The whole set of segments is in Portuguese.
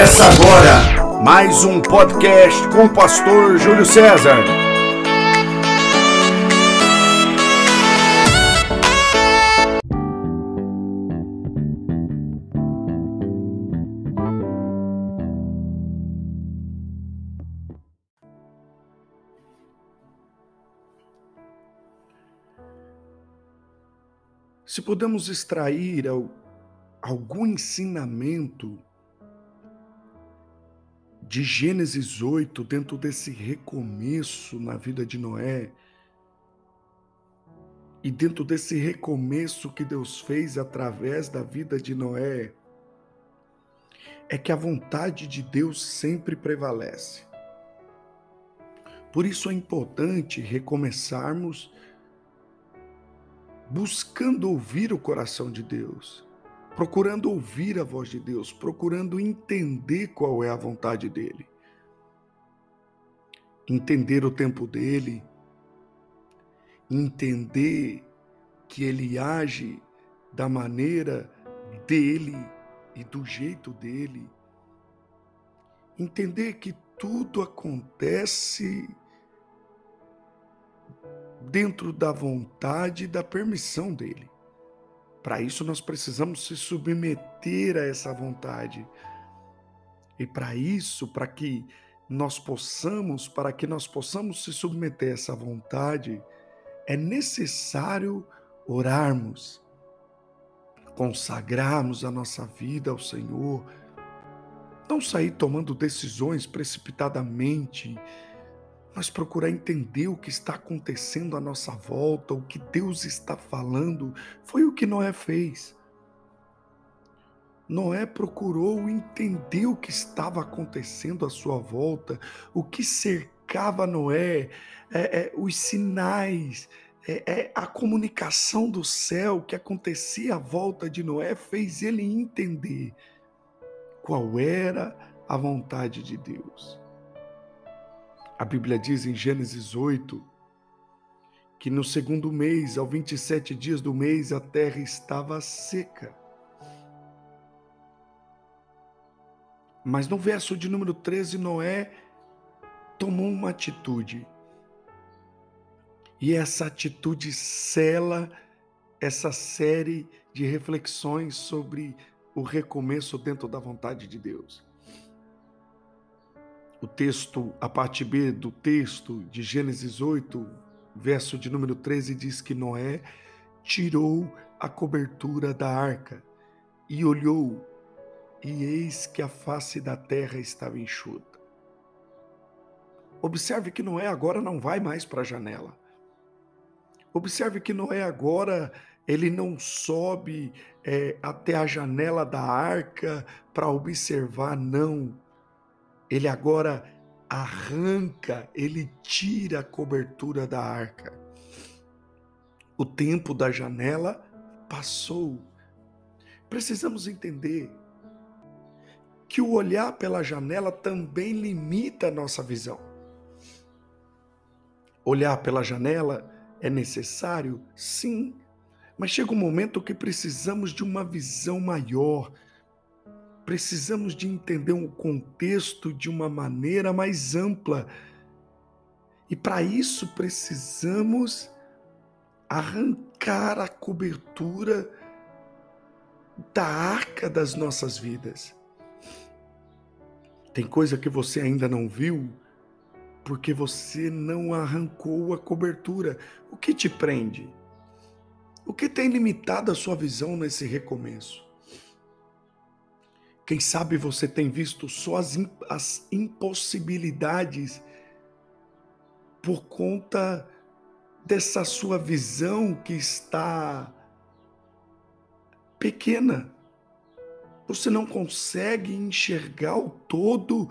Começa agora mais um podcast com o pastor Júlio César. Se podemos extrair algum ensinamento de Gênesis 8, dentro desse recomeço na vida de Noé, e dentro desse recomeço que Deus fez através da vida de Noé, é que a vontade de Deus sempre prevalece. Por isso é importante recomeçarmos buscando ouvir o coração de Deus procurando ouvir a voz de Deus, procurando entender qual é a vontade dele. Entender o tempo dele, entender que ele age da maneira dele e do jeito dele. Entender que tudo acontece dentro da vontade e da permissão dele. Para isso, nós precisamos se submeter a essa vontade. E para isso, para que nós possamos, para que nós possamos se submeter a essa vontade, é necessário orarmos, consagrarmos a nossa vida ao Senhor, não sair tomando decisões precipitadamente, mas procurar entender o que está acontecendo à nossa volta, o que Deus está falando, foi o que Noé fez. Noé procurou entender o que estava acontecendo à sua volta, o que cercava Noé, é, é, os sinais, é, é a comunicação do céu que acontecia à volta de Noé fez ele entender qual era a vontade de Deus. A Bíblia diz em Gênesis 8 que no segundo mês, ao 27 dias do mês, a terra estava seca. Mas no verso de número 13, Noé tomou uma atitude. E essa atitude cela essa série de reflexões sobre o recomeço dentro da vontade de Deus o texto, a parte B do texto de Gênesis 8, verso de número 13, diz que Noé tirou a cobertura da arca e olhou, e eis que a face da terra estava enxuta. Observe que Noé agora não vai mais para a janela. Observe que Noé agora ele não sobe é, até a janela da arca para observar, não ele agora arranca, ele tira a cobertura da arca. O tempo da janela passou. Precisamos entender que o olhar pela janela também limita a nossa visão. Olhar pela janela é necessário? Sim, mas chega um momento que precisamos de uma visão maior, precisamos de entender um contexto de uma maneira mais ampla. E para isso precisamos arrancar a cobertura da arca das nossas vidas. Tem coisa que você ainda não viu porque você não arrancou a cobertura. O que te prende? O que tem limitado a sua visão nesse recomeço? Quem sabe você tem visto só as, as impossibilidades por conta dessa sua visão que está pequena. Você não consegue enxergar o todo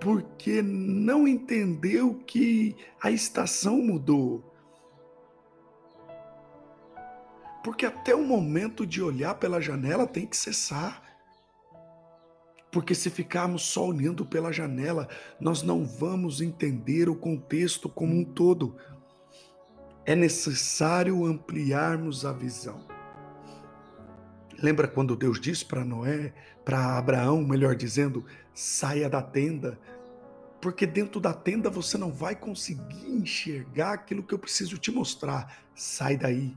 porque não entendeu que a estação mudou. Porque até o momento de olhar pela janela tem que cessar. Porque se ficarmos só olhando pela janela, nós não vamos entender o contexto como um todo. É necessário ampliarmos a visão. Lembra quando Deus disse para Noé, para Abraão, melhor dizendo, saia da tenda, porque dentro da tenda você não vai conseguir enxergar aquilo que eu preciso te mostrar. Sai daí.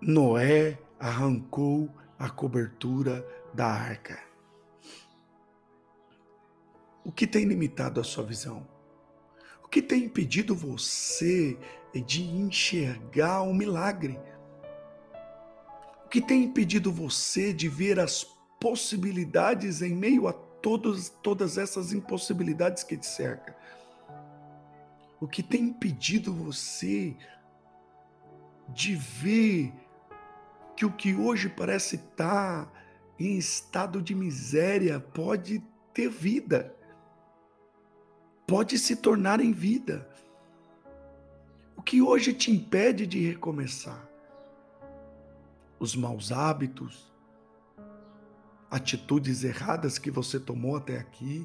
Noé arrancou a cobertura da arca. O que tem limitado a sua visão? O que tem impedido você de enxergar o um milagre? O que tem impedido você de ver as possibilidades em meio a todos, todas essas impossibilidades que te cercam? O que tem impedido você de ver que o que hoje parece estar em estado de miséria pode ter vida, pode se tornar em vida. O que hoje te impede de recomeçar? Os maus hábitos, atitudes erradas que você tomou até aqui,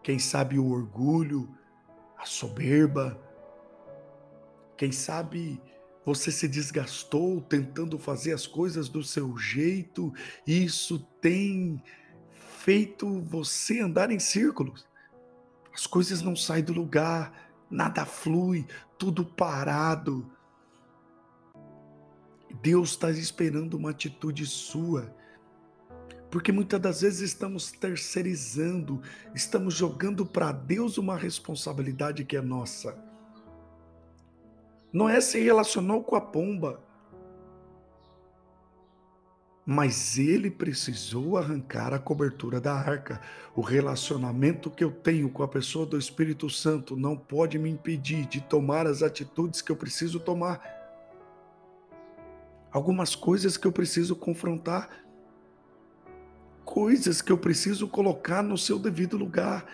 quem sabe o orgulho, a soberba, quem sabe você se desgastou tentando fazer as coisas do seu jeito, e isso tem feito você andar em círculos. As coisas não saem do lugar, nada flui, tudo parado. Deus está esperando uma atitude sua. Porque muitas das vezes estamos terceirizando, estamos jogando para Deus uma responsabilidade que é nossa. Noé se relacionou com a pomba, mas ele precisou arrancar a cobertura da arca. O relacionamento que eu tenho com a pessoa do Espírito Santo não pode me impedir de tomar as atitudes que eu preciso tomar. Algumas coisas que eu preciso confrontar, coisas que eu preciso colocar no seu devido lugar.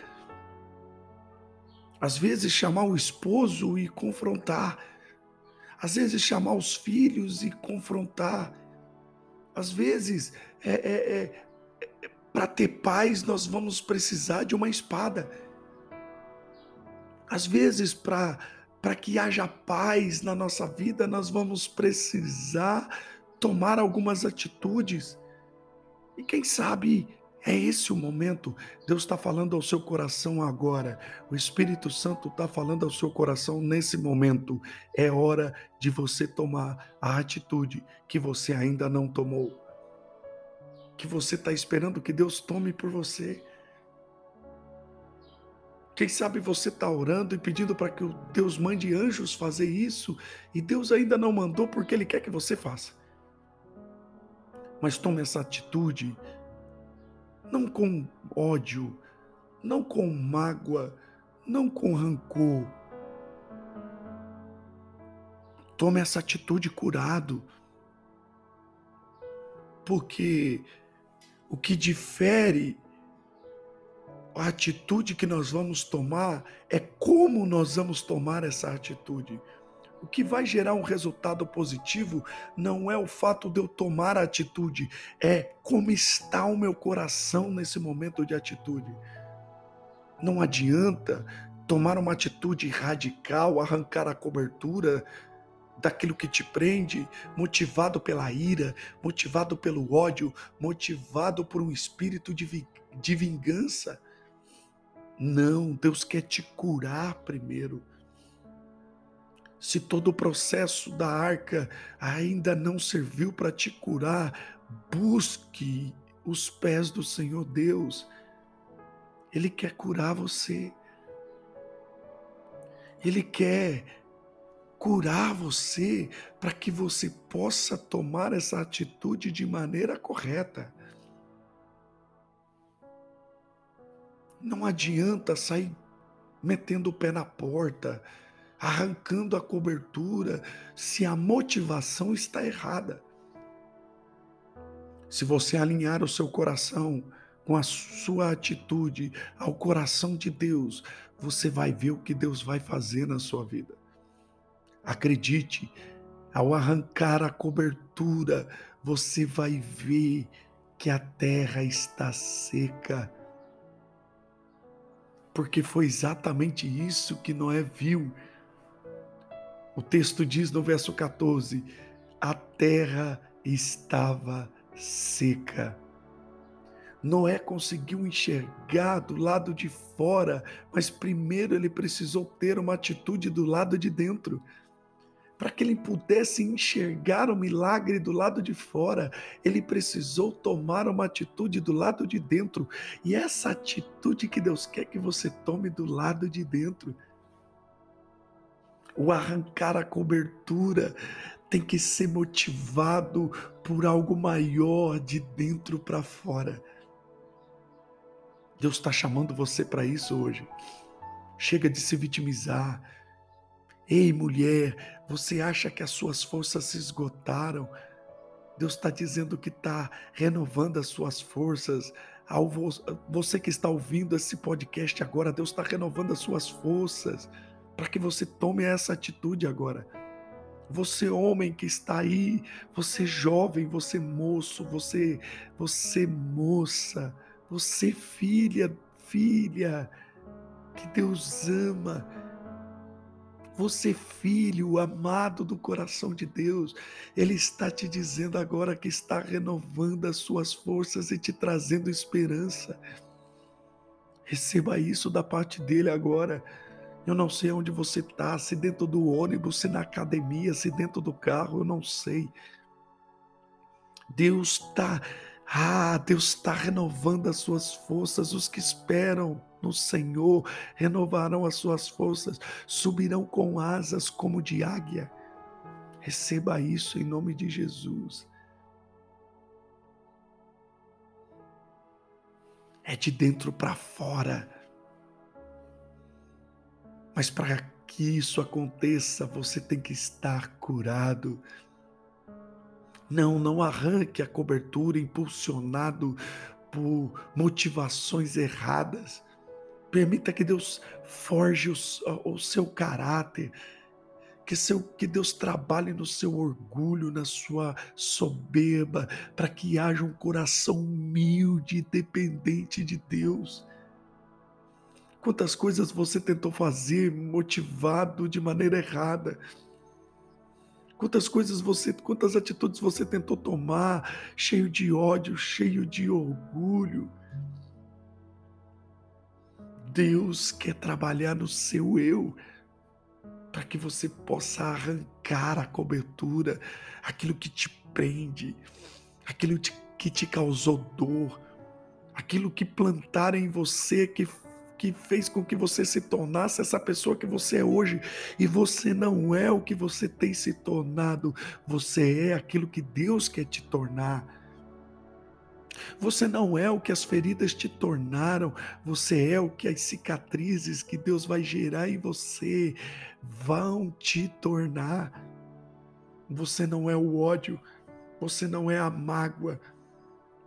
Às vezes, chamar o esposo e confrontar às vezes chamar os filhos e confrontar. Às vezes, é, é, é, para ter paz, nós vamos precisar de uma espada. Às vezes, para que haja paz na nossa vida, nós vamos precisar tomar algumas atitudes. E quem sabe é esse o momento. Deus está falando ao seu coração agora. O Espírito Santo está falando ao seu coração nesse momento. É hora de você tomar a atitude que você ainda não tomou. Que você está esperando que Deus tome por você. Quem sabe você está orando e pedindo para que Deus mande anjos fazer isso e Deus ainda não mandou porque Ele quer que você faça. Mas tome essa atitude não com ódio, não com mágoa, não com rancor. Tome essa atitude curado, porque o que difere a atitude que nós vamos tomar é como nós vamos tomar essa atitude. O que vai gerar um resultado positivo não é o fato de eu tomar a atitude, é como está o meu coração nesse momento de atitude. Não adianta tomar uma atitude radical, arrancar a cobertura daquilo que te prende, motivado pela ira, motivado pelo ódio, motivado por um espírito de, de vingança. Não, Deus quer te curar primeiro se todo o processo da arca ainda não serviu para te curar, busque os pés do Senhor Deus. Ele quer curar você. Ele quer curar você para que você possa tomar essa atitude de maneira correta. Não adianta sair metendo o pé na porta, arrancando a cobertura, se a motivação está errada. Se você alinhar o seu coração com a sua atitude ao coração de Deus, você vai ver o que Deus vai fazer na sua vida. Acredite, ao arrancar a cobertura, você vai ver que a terra está seca. Porque foi exatamente isso que Noé viu o texto diz no verso 14: a terra estava seca. Noé conseguiu enxergar do lado de fora, mas primeiro ele precisou ter uma atitude do lado de dentro. Para que ele pudesse enxergar o milagre do lado de fora, ele precisou tomar uma atitude do lado de dentro. E essa atitude que Deus quer que você tome do lado de dentro. O arrancar a cobertura tem que ser motivado por algo maior de dentro para fora. Deus está chamando você para isso hoje. Chega de se vitimizar. Ei, mulher, você acha que as suas forças se esgotaram? Deus está dizendo que está renovando as suas forças. Você que está ouvindo esse podcast agora, Deus está renovando as suas forças para que você tome essa atitude agora. Você homem que está aí, você jovem, você moço, você você moça, você, filha, filha, que Deus ama. Você, filho amado do coração de Deus, Ele está te dizendo agora que está renovando as suas forças e te trazendo esperança. Receba isso da parte dele agora. Eu não sei onde você está, se dentro do ônibus, se na academia, se dentro do carro, eu não sei. Deus está ah, Deus está renovando as suas forças. Os que esperam no Senhor renovarão as suas forças, subirão com asas como de águia. Receba isso em nome de Jesus. É de dentro para fora. Mas para que isso aconteça, você tem que estar curado. Não, não arranque a cobertura impulsionado por motivações erradas. Permita que Deus forge o, o seu caráter, que, seu, que Deus trabalhe no seu orgulho, na sua soberba, para que haja um coração humilde e dependente de Deus. Quantas coisas você tentou fazer motivado de maneira errada, Quantas coisas você, quantas atitudes você tentou tomar, cheio de ódio, cheio de orgulho. Deus quer trabalhar no seu eu para que você possa arrancar a cobertura, aquilo que te prende, aquilo que te causou dor, aquilo que plantaram em você que que fez com que você se tornasse essa pessoa que você é hoje. E você não é o que você tem se tornado, você é aquilo que Deus quer te tornar. Você não é o que as feridas te tornaram, você é o que as cicatrizes que Deus vai gerar em você vão te tornar. Você não é o ódio, você não é a mágoa,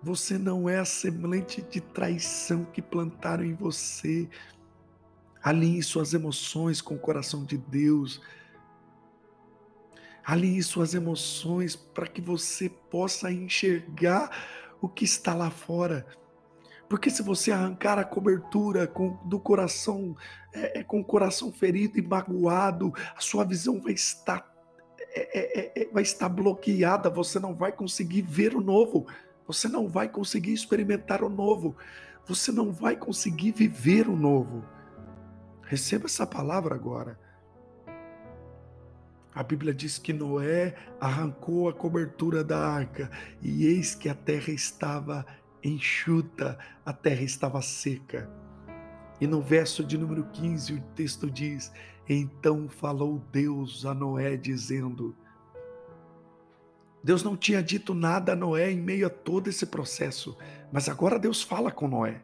você não é a semente de traição que plantaram em você. Alinhe suas emoções com o coração de Deus. Alinhe suas emoções para que você possa enxergar o que está lá fora. Porque se você arrancar a cobertura com, do coração, é, é com o coração ferido e magoado, a sua visão vai estar, é, é, é vai estar bloqueada, você não vai conseguir ver o novo. Você não vai conseguir experimentar o novo. Você não vai conseguir viver o novo. Receba essa palavra agora. A Bíblia diz que Noé arrancou a cobertura da arca e eis que a terra estava enxuta, a terra estava seca. E no verso de número 15 o texto diz: Então falou Deus a Noé, dizendo: Deus não tinha dito nada a Noé em meio a todo esse processo, mas agora Deus fala com Noé.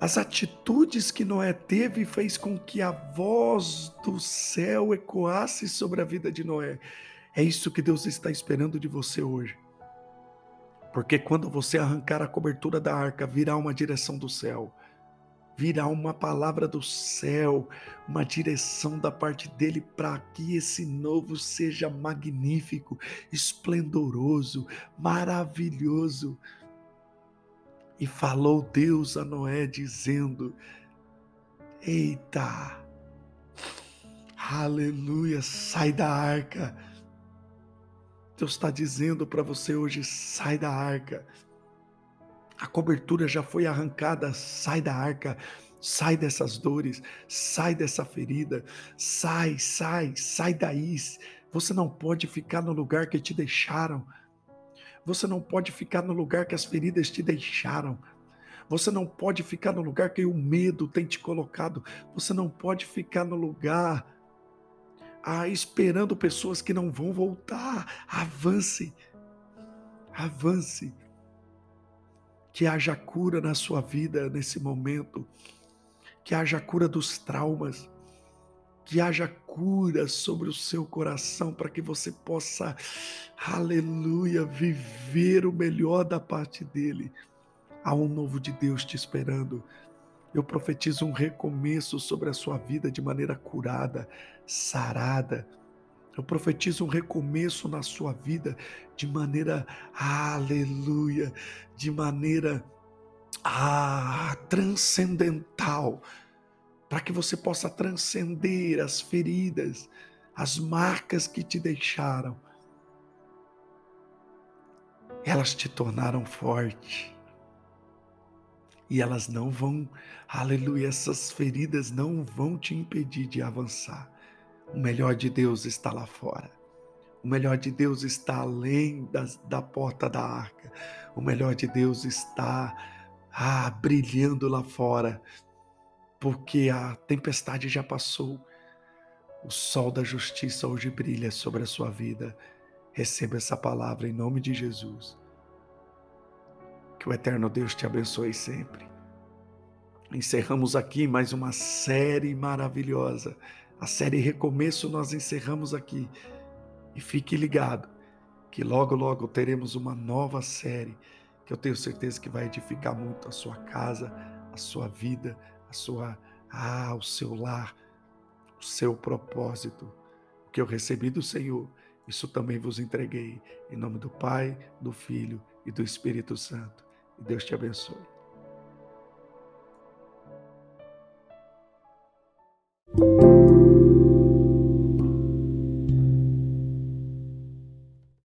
As atitudes que Noé teve fez com que a voz do céu ecoasse sobre a vida de Noé. É isso que Deus está esperando de você hoje. Porque quando você arrancar a cobertura da arca, virá uma direção do céu virá uma palavra do céu, uma direção da parte dele para que esse novo seja magnífico, esplendoroso, maravilhoso. E falou Deus a Noé, dizendo: Eita, aleluia, sai da arca. Deus está dizendo para você hoje: sai da arca. A cobertura já foi arrancada, sai da arca, sai dessas dores, sai dessa ferida, sai, sai, sai daí. Você não pode ficar no lugar que te deixaram. Você não pode ficar no lugar que as feridas te deixaram. Você não pode ficar no lugar que o medo tem te colocado. Você não pode ficar no lugar ah, esperando pessoas que não vão voltar. Avance. Avance. Que haja cura na sua vida nesse momento. Que haja cura dos traumas. Que haja cura sobre o seu coração para que você possa, aleluia, viver o melhor da parte dele. Há um novo de Deus te esperando. Eu profetizo um recomeço sobre a sua vida de maneira curada, sarada. Eu profetizo um recomeço na sua vida de maneira, aleluia, de maneira ah, transcendental, para que você possa transcender as feridas, as marcas que te deixaram. Elas te tornaram forte e elas não vão, aleluia, essas feridas não vão te impedir de avançar. O melhor de Deus está lá fora. O melhor de Deus está além das, da porta da arca. O melhor de Deus está ah, brilhando lá fora, porque a tempestade já passou. O sol da justiça hoje brilha sobre a sua vida. Receba essa palavra em nome de Jesus. Que o eterno Deus te abençoe sempre. Encerramos aqui mais uma série maravilhosa. A série Recomeço nós encerramos aqui. E fique ligado que logo, logo teremos uma nova série que eu tenho certeza que vai edificar muito a sua casa, a sua vida, a sua ah, o seu lar, o seu propósito. O que eu recebi do Senhor, isso também vos entreguei. Em nome do Pai, do Filho e do Espírito Santo. E Deus te abençoe.